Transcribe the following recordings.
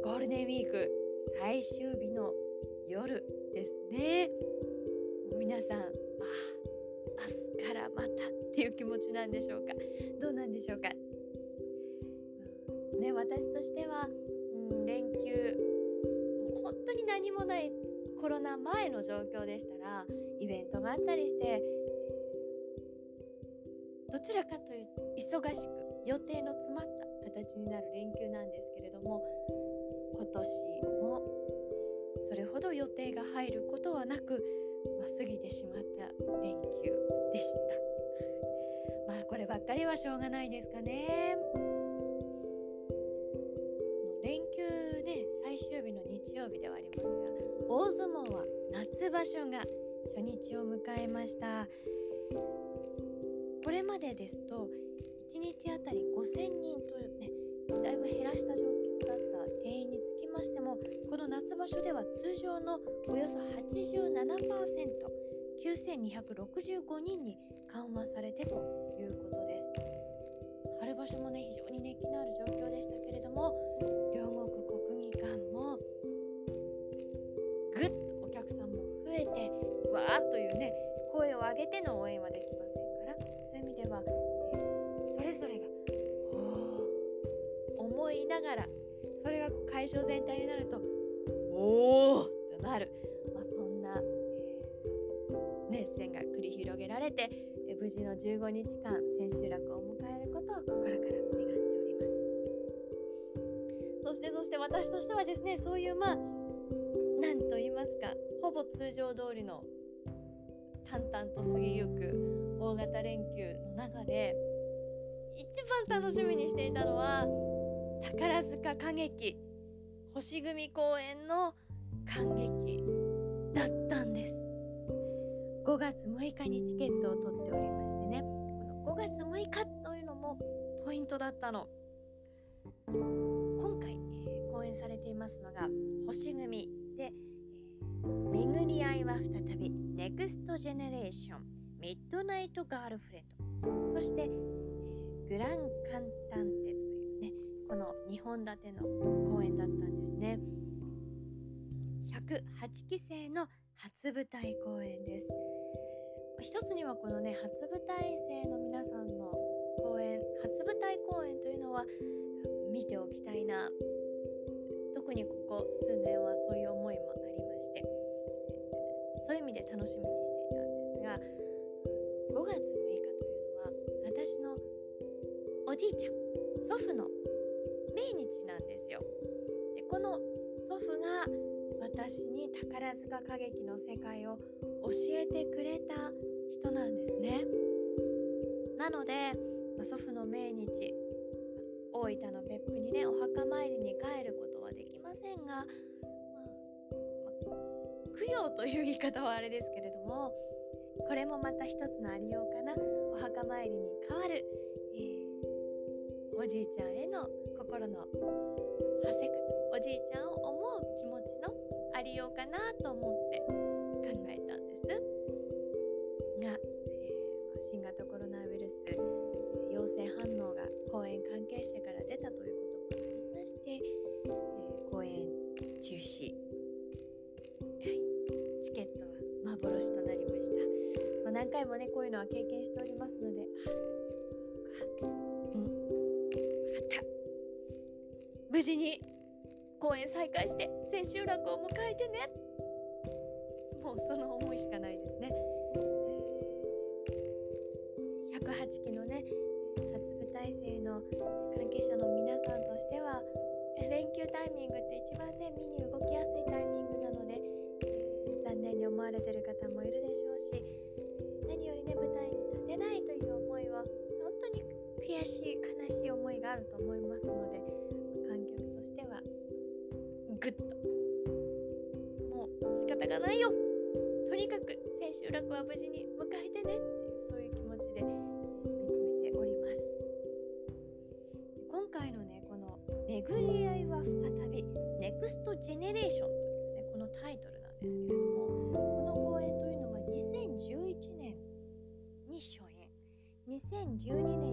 ゴールデンウィーク最終日の夜ですね。皆さんあ明日からまたっていう気持ちなんでしょうか。どうなんでしょうか。ね私としては、うん、連休本当に何もないコロナ前の状況でしたらイベントがあったりしてどちらかというと忙しく予定の詰まった形になる連休なんですけれども今年もそれほど予定が入ることはなく、まあ、過ぎてしまった連休でした。まあこればっかりはしょうがないですかね。連休ね最終日の日曜日ではありますが大相撲は夏場所が初日を迎えました。これまでですと1日あたり5000人とねだいぶ減らした状況だった定員につきましてもこの夏場所では通常のおよそ 87%9265 人に緩和されてということです。春場所もね非常に熱気のある状況でしたけれども両国国技館もぐっとお客さんも増えてわーっというね声を上げての応援はできまれがこう会場全体になるとおおとなる、まあ、そんな、えー熱戦が繰り広げられてえー無事の15日間千秋楽を迎えることを心から願っております。そしてそして私としてはですねそういうまあなんと言いますかほぼ通常通りの淡々と過ぎゆく大型連休の中で一番楽しみにしていたのは宝塚歌劇星組公演の感激だったんです。5月6日にチケットを取っておりましてね。この5月6日というのもポイントだったの。今回、えー公演されていますのが星組で、え巡り合いは再びネクストジェネレーションミッドナイトガールフレンド。そして、えーグランカンタンテというねこの2本立ての公演だったんですね。108期生の初舞台公演です。一つにはこのね初舞台生の皆さんの公演初舞台公演というのは見ておきたいな。特にここ数年はそういう思いもありまして。そういう意味で楽しみにしていたんですが5月6日というのは私のおじいちゃん祖父の命日なんです。私に宝塚歌劇の世界を教えてくれた人なんですね。なので、まあ祖父の命日大分の別府にねお墓参りに帰ることはできませんが、まあま供養という言い方はあれですけれどもこれもまた一つのありようかな。お墓参りに代わる、えーおじいちゃんへの心の馳せ方おじいちゃんは経験しておりますので。あそうか。うん。分かった。無事に公演再開して千秋楽を迎えてね。もうその思いしかないですね、えー108期のね初舞台生の関係者の皆さんとしては連休タイミングって一番ね見に動きやすいタイミングなので、えー、残念に思われてる方もいるでしに悔しい悲しい思いがあると思いますので観客としてはぐっと。もう仕方がないよ。とにかく千秋楽は無事に迎えてねっていうそういう気持ちで見つめております。今回のねこの「巡り合いは再び NEXT GENERATION」というねこのタイトルなんですけれどもこの公演というのは2011年に初演。2012年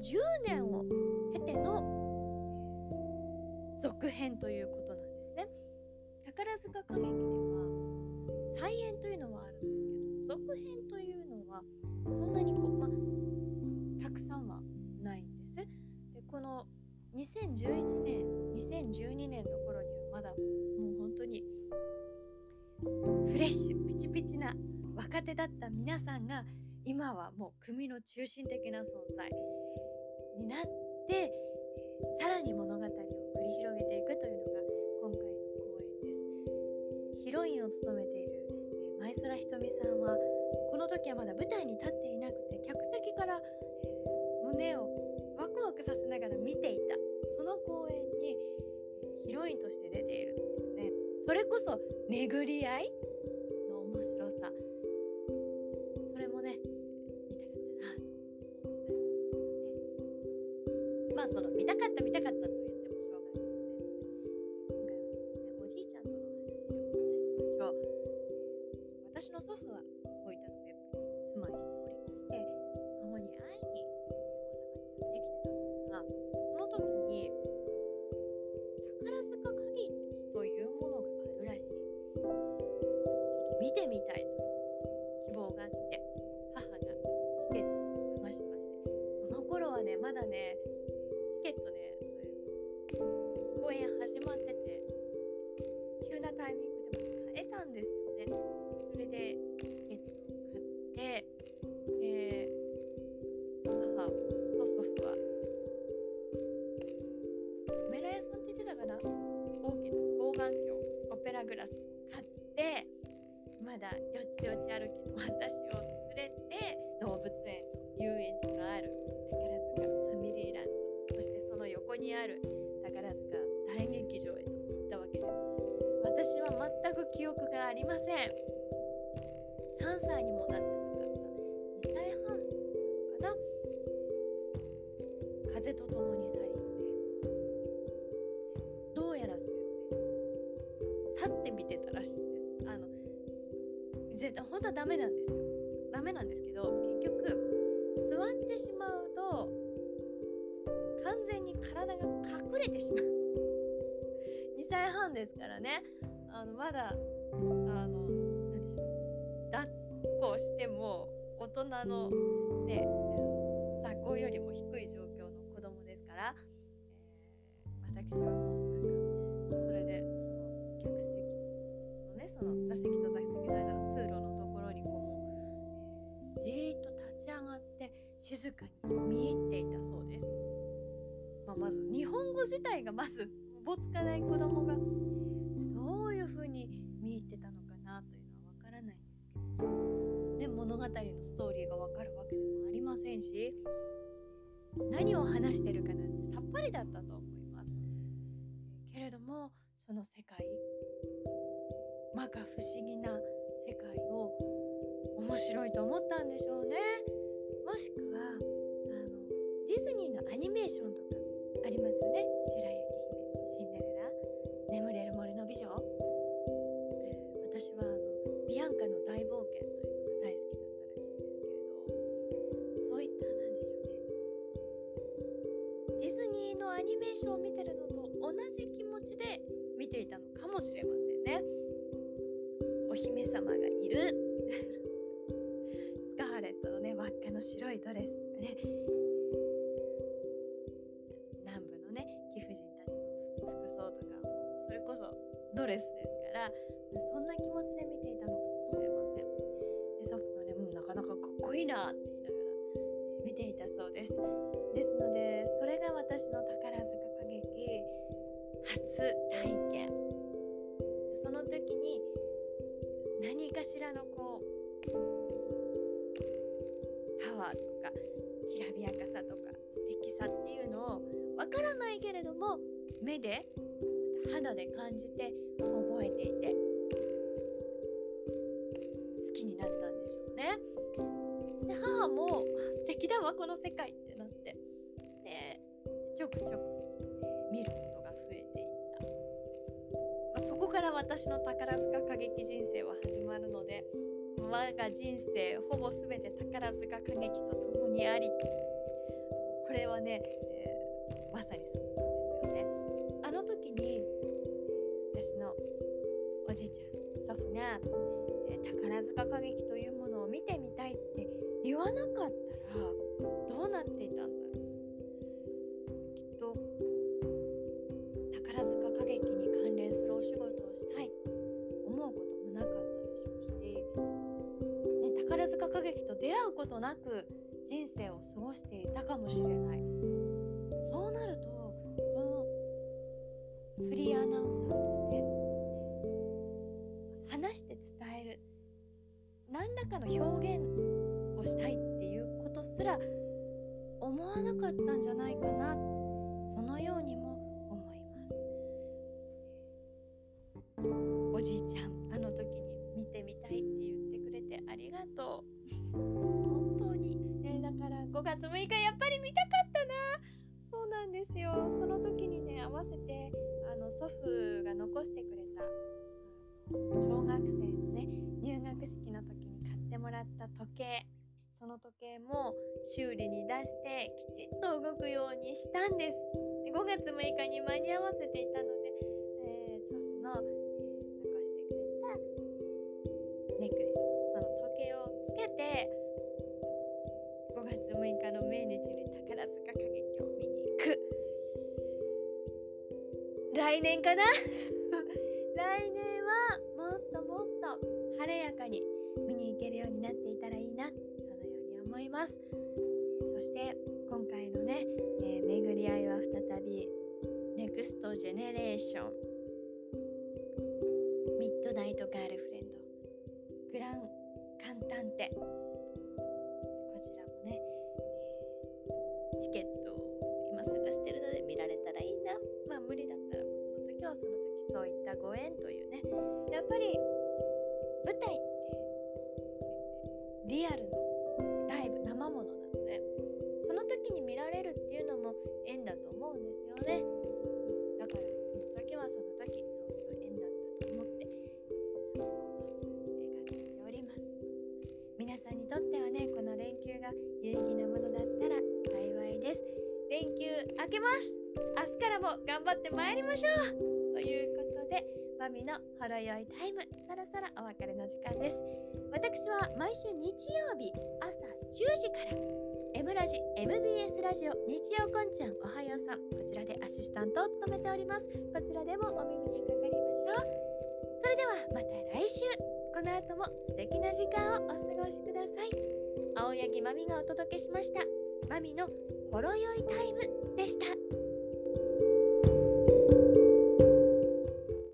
10年を経ての続編ということなんですね。宝塚歌劇では再演というのはあるんですけど続編というのはそんなにこう、ま、たくさんはないんです。でこの2011年2012年の頃にはまだもう本当にフレッシュピチピチな若手だった皆さんが今はもう組の中心的な存在。になってさらに物語を繰り広げていくというのが今回の公演です。ヒロインを務めている前空ひとみさんはこの時はまだ舞台に立っていなくて客席から胸をワクワクさせながら見ていた。その公演にヒロインとして出ているっていうね。それこそ巡り合い私の祖ある。宝塚大劇場へと行ったわけです。私は全く記憶がありません。3歳にもなってなかった。2歳半なのかな。風と共に去りぬでどうやらそれをね立って見てたらしいんです。あの絶対本当はダメなんです。れてしまう。2歳半ですからね。あのまだあの何でしょう。抱っこしても大人のね座高よりも低い状況の子供ですから、えー私はもうなんかそれでその客席のねその座席と座席の間の通路のところにこう、えーじーっと立ち上がって静かに見入っていたそうです。ま、ず日本語自体がまずおぼつかない子供がどういうふうに見入ってたのかなというのはわからないんですけれどで物語のストーリーがわかるわけでもありませんし何を話してるかなんてさっぱりだったと思います。けれどもその世界摩訶不思議な世界を面白いと思ったんでしょうね。もしくはあのディズニーのアニメーションとかありますよね。白雪姫、シンデレラ、眠れる森の美女。私はあのビアンカの大冒険というのが大好きだったらしいんですけれど、そういったなんでしょうね。ディズニーのアニメーションを見てるのと同じ気持ちで見ていたのかもしれませんね。お姫様がいる スカーレットのね輪っかの白いドレスねうん、なかなかかっこいいなって言いながら見ていたそうです。ですのでそれが私の宝塚歌劇初体験その時に何かしらのこうパワーとかきらびやかさとか素敵さっていうのをわからないけれども目で肌で感じて覚えていて素敵だわこの世界ってなって。でちょくちょく見ることが増えていった、まあ、そこから私の宝塚歌劇人生は始まるので我が人生ほぼ全て宝塚歌劇と共にありこれはね、えー、まさにそうなんですよね。あの時に私のおじいちゃん祖父が、えー、宝塚歌劇というものを見てみたいって言わなかったかもしれない。そうなるとこのフリーアナウンサーとして話して伝える何らかの表現をしたいっていうことすら思わなかったんじゃないかなそのようにも思います。おじいちゃんあの時に見てみたいって言ってくれてありがとう、5月6日やっぱり見たかったな。そうなんですよ。その時にね合わせてあの祖父が残してくれた小学生のね入学式の時に買ってもらった時計。その時計も修理に出してきちんと動くようにしたんです。5月6日に間に合わせていたので、えー、祖父の、残してくれたネックレス。来年かな？来年はもっともっと晴れやかに見に行けるようになっていたらいいな。そのように思います。そして今回のね、えー、巡り合いは再びネクストジェネレーション。ミッドナイトガールフレンド。グランカンタンテ。ご縁というね。やっぱり舞台ってリアルのライブ生ものなのでその時に見られるっていうのも縁だと思うんですよね、だからその時はその時そういう縁だったと思ってそうそうと考えております。皆さんにとってはねこの連休が有意義なものだったら幸いです。連休明けます。明日からも頑張ってまいりましょう。マミのほろ酔いタイム。そろそろお別れの時間です。私は毎週日曜日朝10時から M ラジ MBS ラジオ日曜こんちゃんおはようさんこちらでアシスタントを務めております。こちらでもお耳にかかりましょう。それではまた来週。この後も素敵な時間をお過ごしください。青柳まみがお届けしました。まみのほろ酔いタイムでした。